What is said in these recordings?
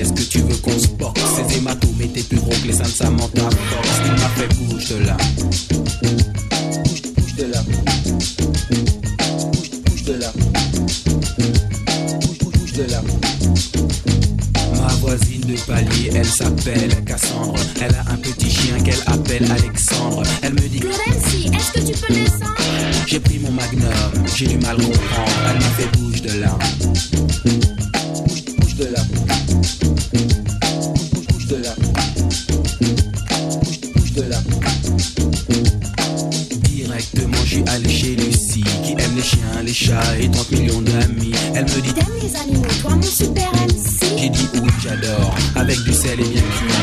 Est-ce que tu veux qu'on se boxe? Ces hématomes étaient plus gros que les Saintes Samantha Fox. Il m'a fait bouge de là? Bouge, bouge de là. Bouge, bouge de là. Bouge, bouge, bouge de là. Ma voisine de palier, elle s'appelle Cassandre. Elle a un petit chien qu'elle appelle Alexandre. Elle me dit Lorenzi, est-ce que tu peux descendre? J'ai pris mon magnum, j'ai du mal comprendre. Elle m'a fait bouge de là. Bouge, bouge de là. Elle me dit T'aimes les animaux, toi mon super MC J'ai dit oui j'adore Avec du sel et bien cuit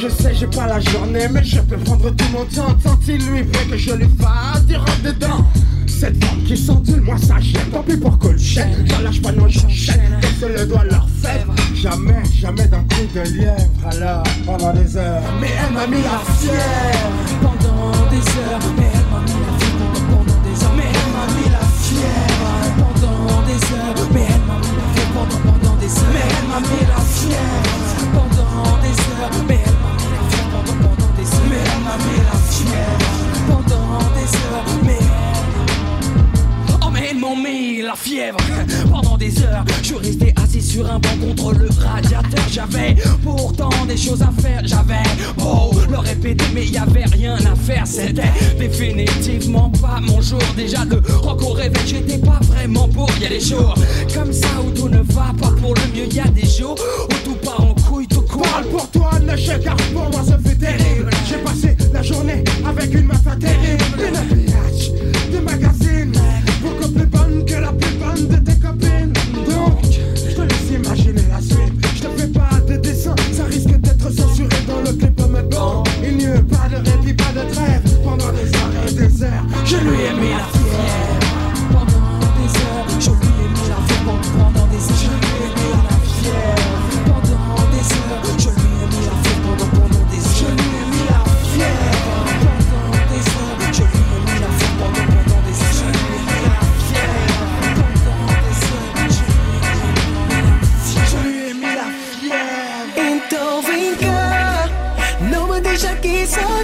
Je sais j'ai pas la journée mais je peux prendre tout mon temps. Tant il lui fait que je lui fasse du rentre dedans cette femme qui s'endule, moi ça gêne Tant pis pour Colchette, j'en lâche pas non j'enchaîne Comme le doigt leur fèvre? Jamais, jamais d'un coup de lièvre. Alors, pendant des heures. Mais elle m'a mis la fièvre pendant des heures, mais elle m'a mis la fièvre pendant des heures, mais elle m'a mis la fièvre pendant des heures, mais elle m'a mis la fièvre pendant des heures, mais elle m'a mis la fièvre pendant des heures, mais elle m'a mis la fièvre pendant, des heures, mais elle m'a mis la fièvre pendant des heures, mais Oh mais ils m'ont mis la fièvre pendant des heures Je restais assis sur un banc contre le radiateur J'avais pourtant des choses à faire J'avais beau le répéter mais y avait rien à faire C'était définitivement pas mon jour Déjà le rock au j'étais pas vraiment pour Y a des jours comme ça où tout ne va pas pour le mieux Y a des jours où tout part en Parle pour toi, ne chèque, pour moi ça fait terrible J'ai passé la journée avec une meuf terrible Une habillage de magazine Beaucoup plus bonne que la plus bonne de tes copines. Donc, je te laisse imaginer la suite. Je te fais pas de dessin, ça risque d'être censuré dans le clip bon Il n'y a pas de répit, pas de trêve. Pendant des heures et des heures Je lui ai mis la fièvre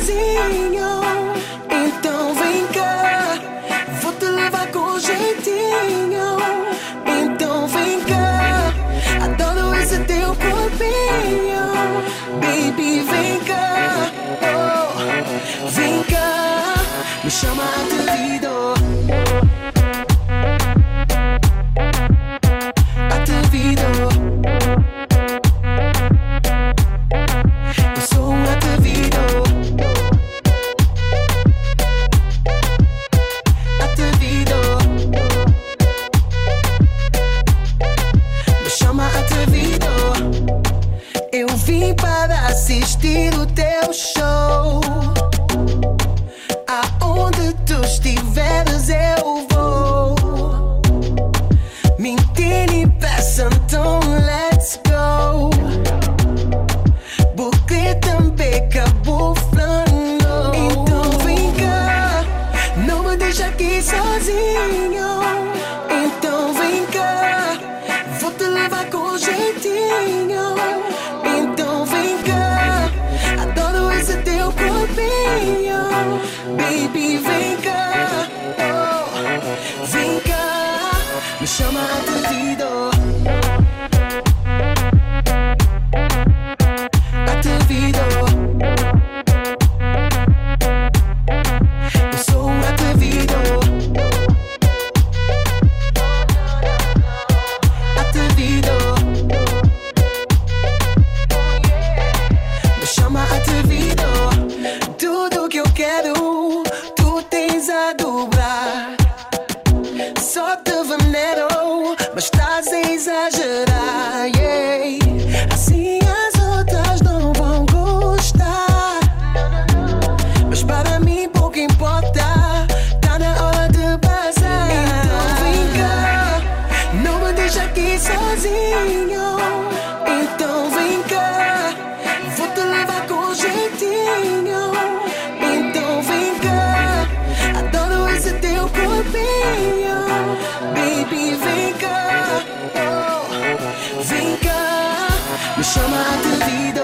crazy. Me chama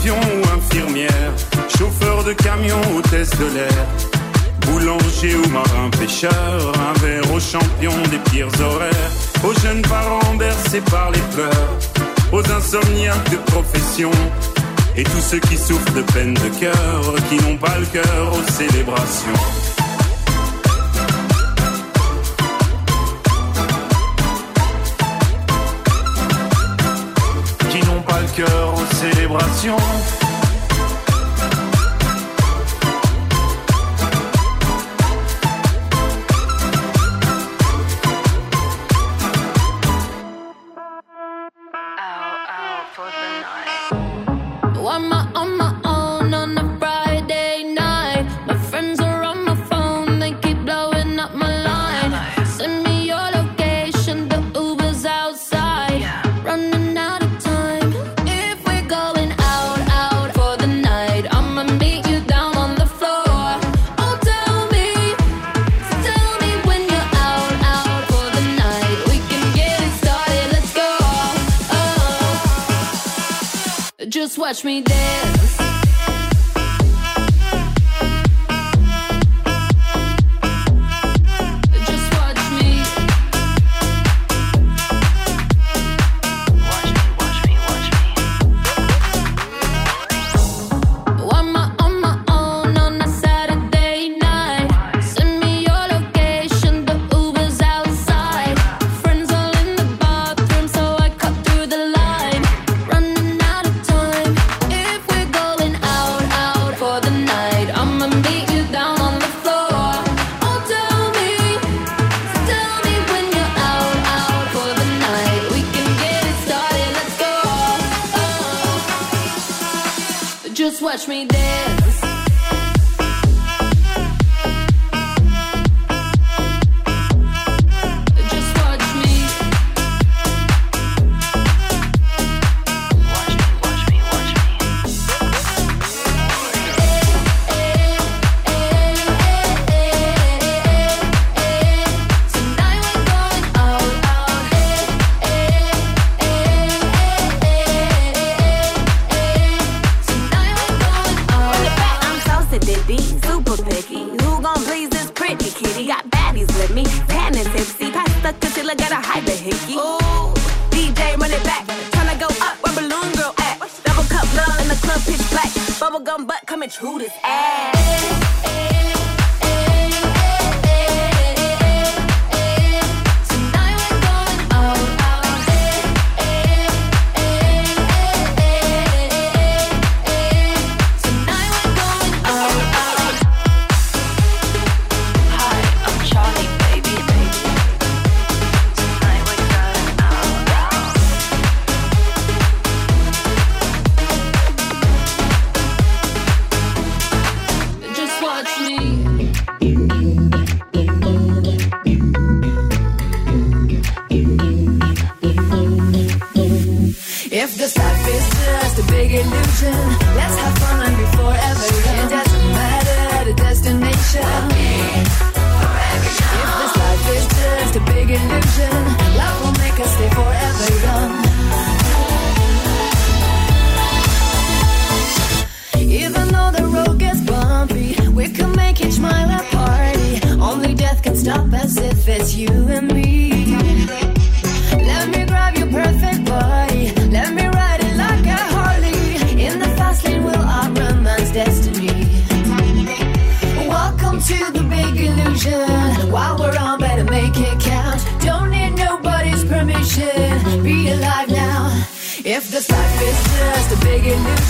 D'avion ou infirmière, chauffeur de camion, hôtesse de l'air, boulanger ou marin pêcheur, un verre aux champions des pires horaires, aux jeunes parents bercés par les pleurs, aux insomniaques de profession, et tous ceux qui souffrent de peine de cœur, qui n'ont pas le cœur aux célébrations. Cœur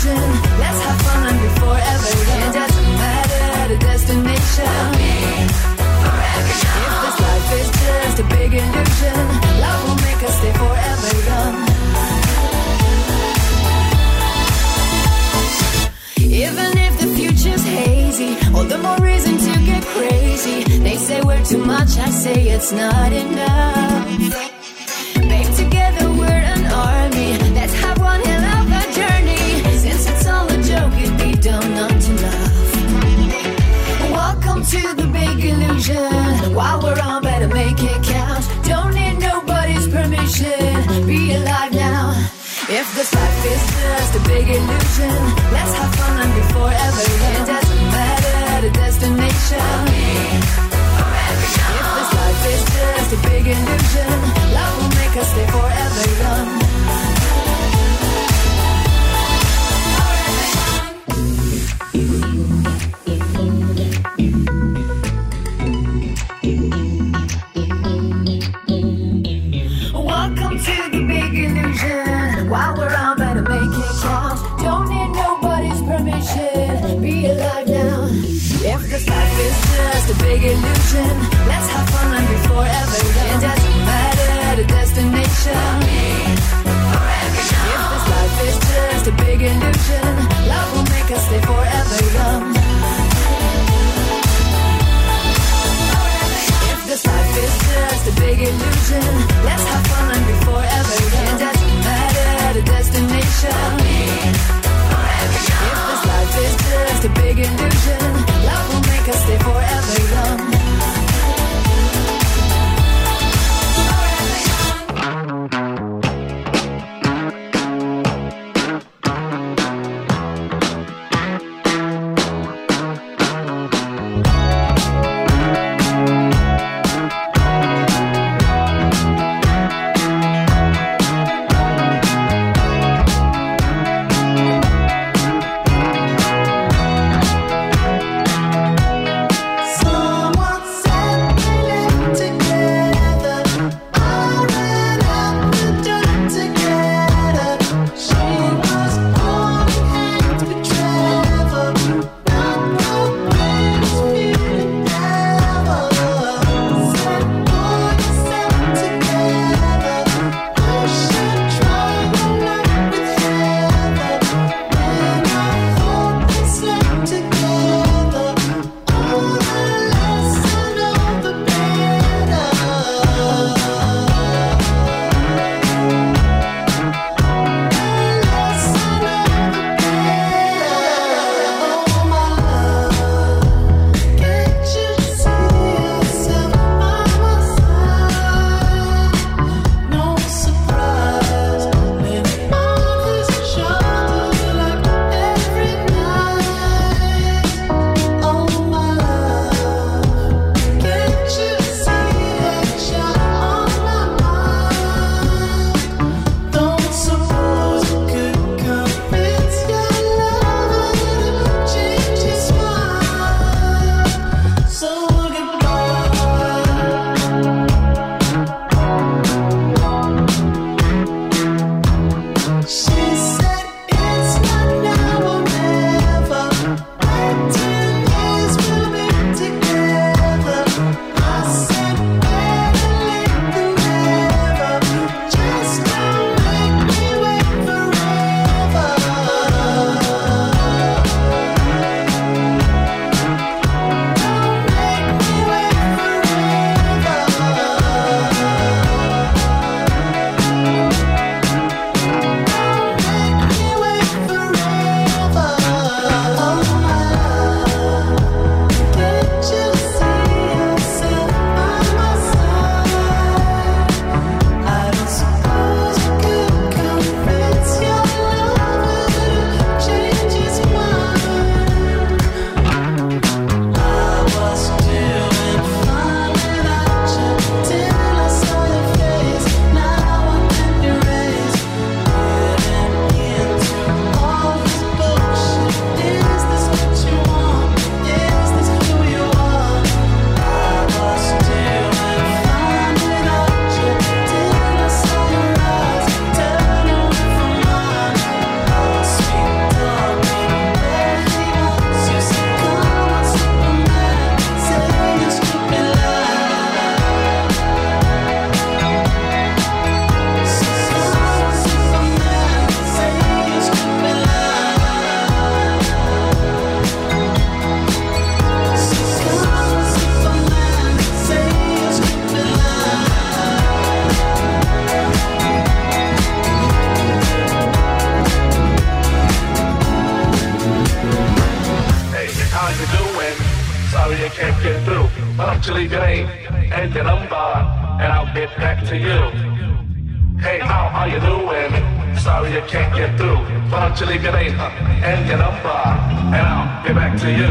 vision. Let's have fun and be forever young. It doesn't matter the destination. forever young. If this life is just a big illusion, love will make us stay forever young. Even if the future's hazy, all the more reason to get crazy. They say we're too much, I say it's not enough. how you doing? Sorry I can't get through. Why don't you leave your name and your number, and I'll get back to you.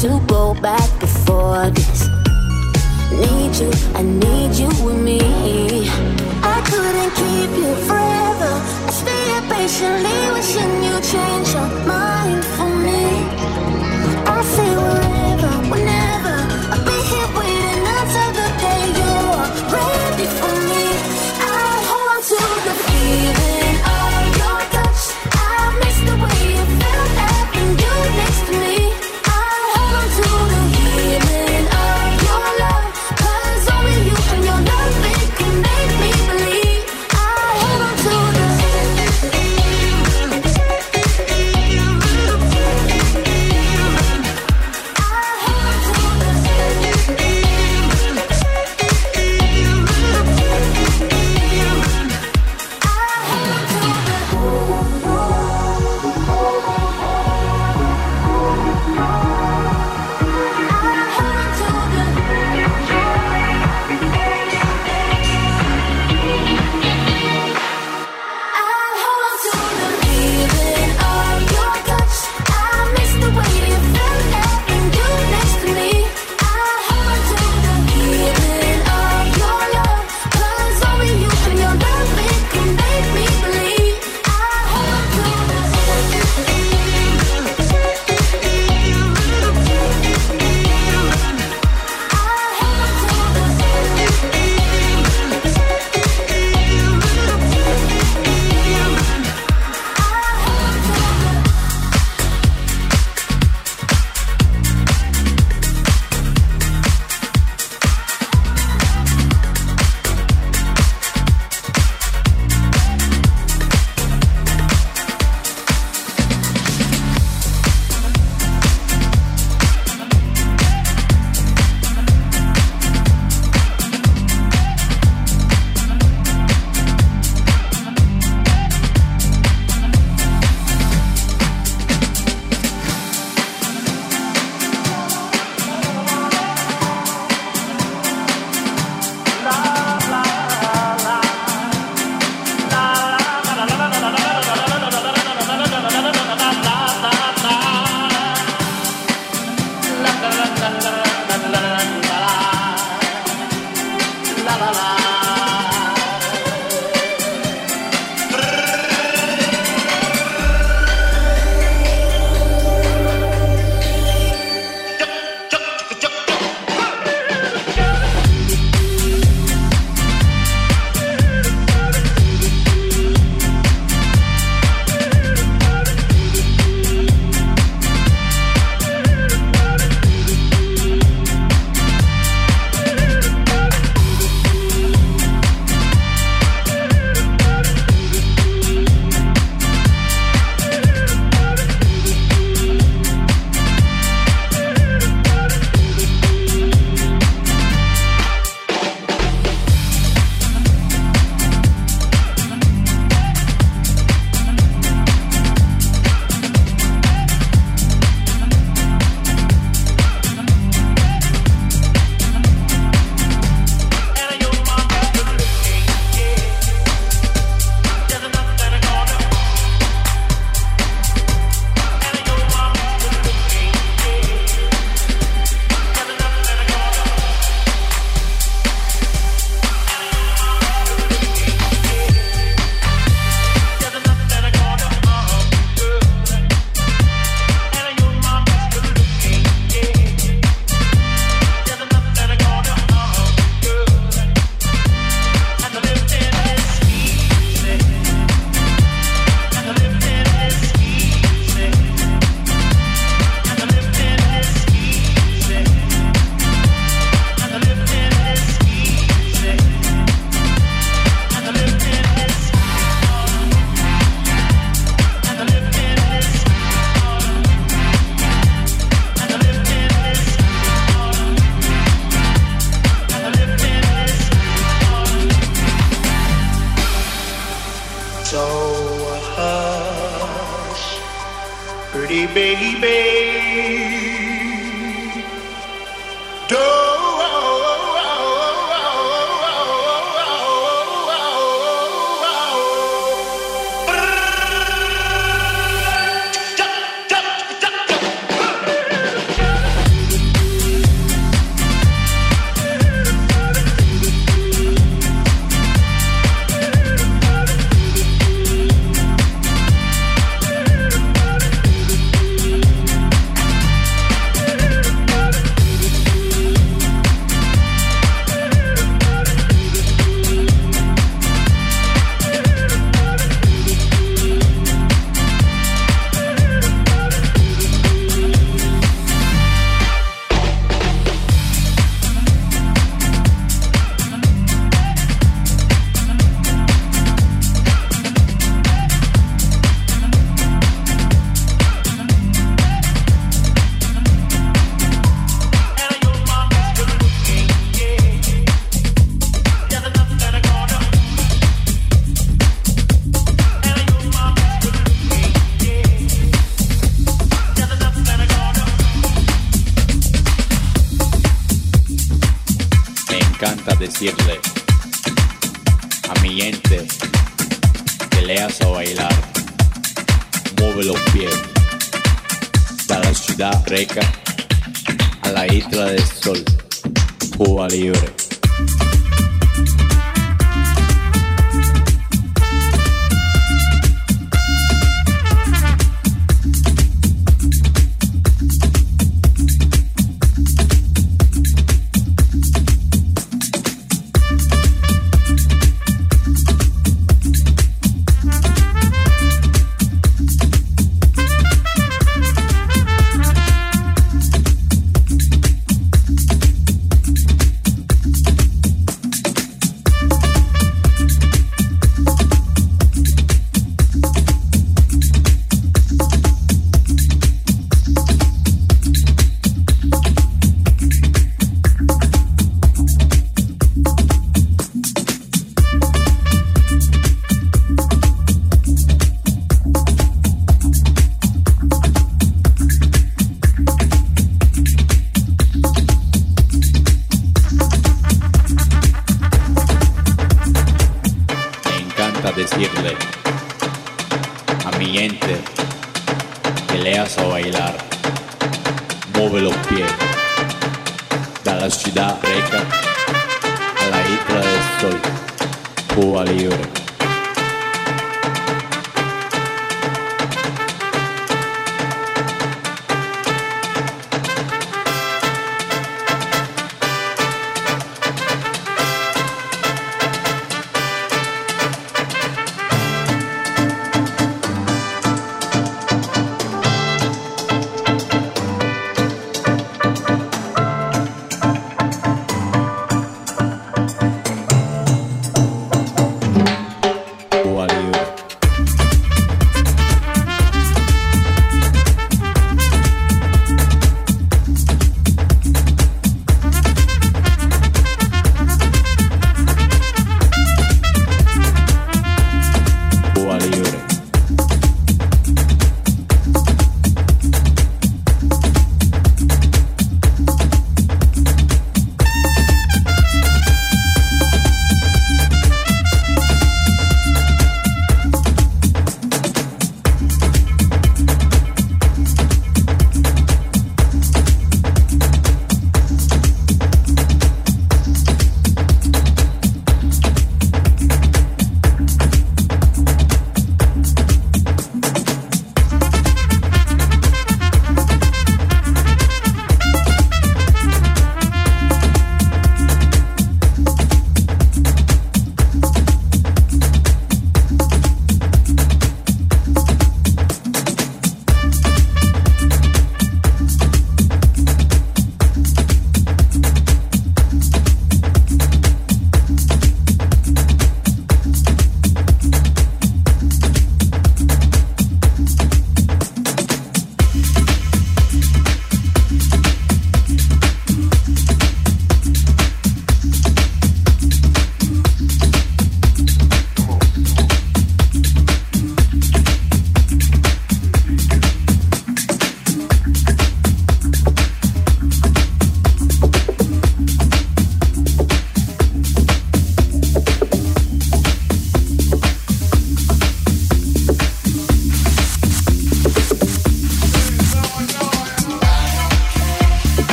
to go back before this. Need you, I need you with me. I couldn't keep you forever. I stayed patiently wishing you change your mind for me. I feel.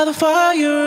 another fire.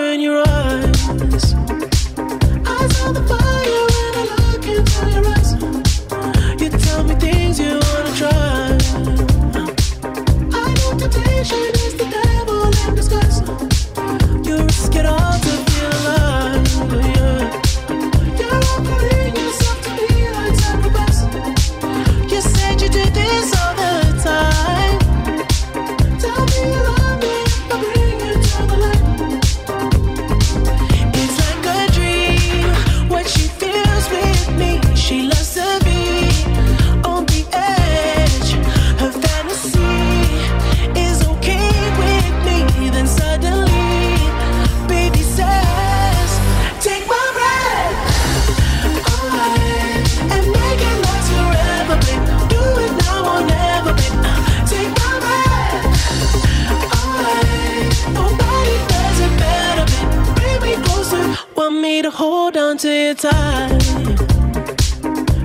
to your time.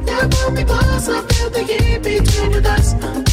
Now Never because I feel the heat between your thighs.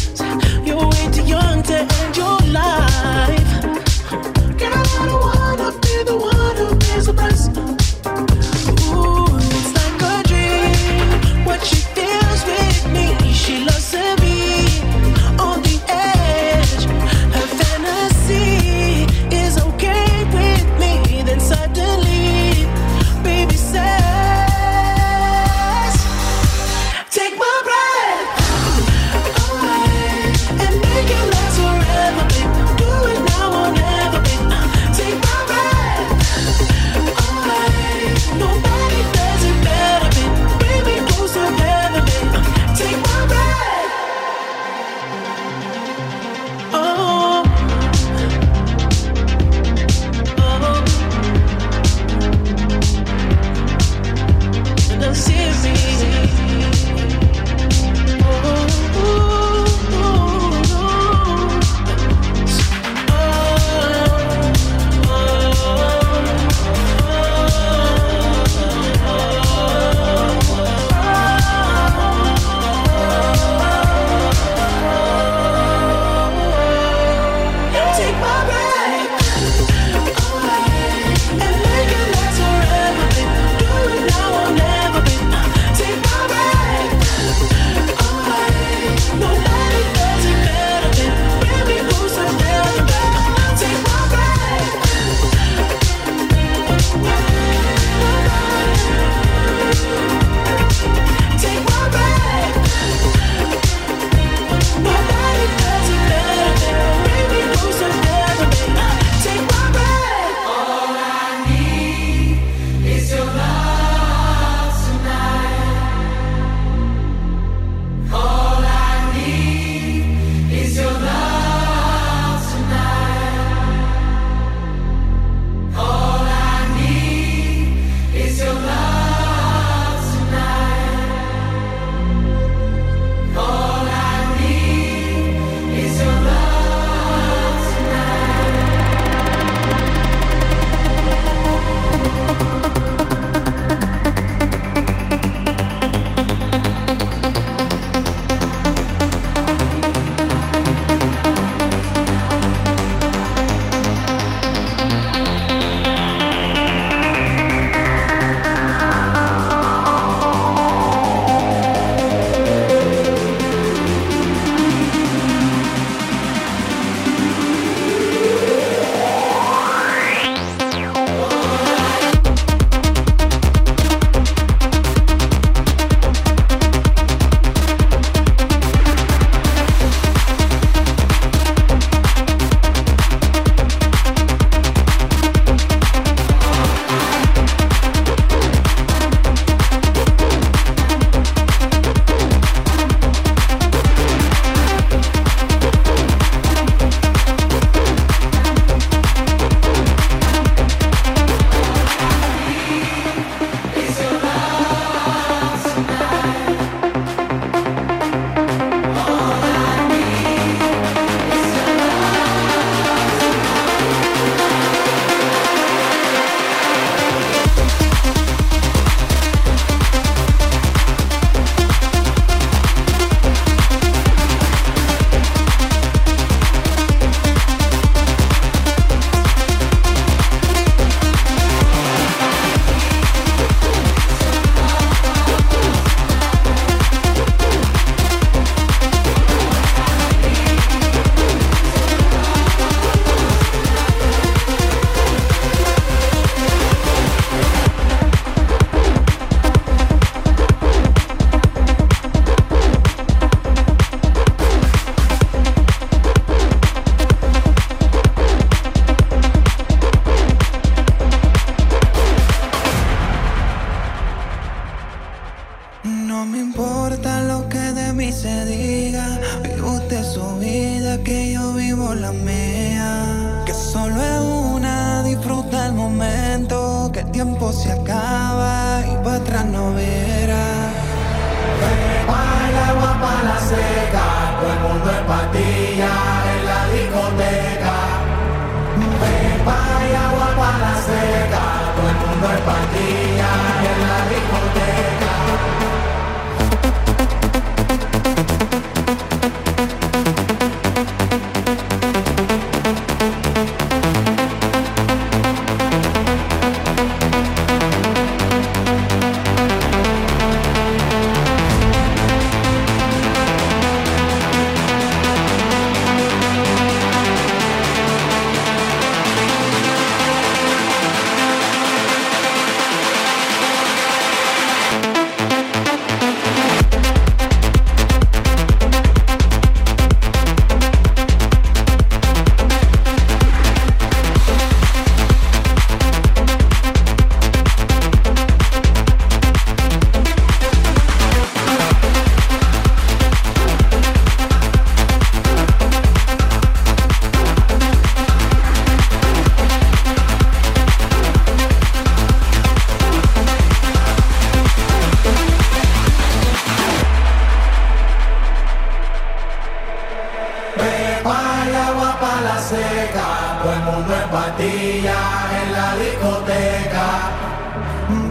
en la discoteca.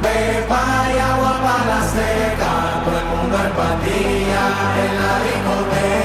Beba y agua para la seca, todo el mundo en patilla en la discoteca.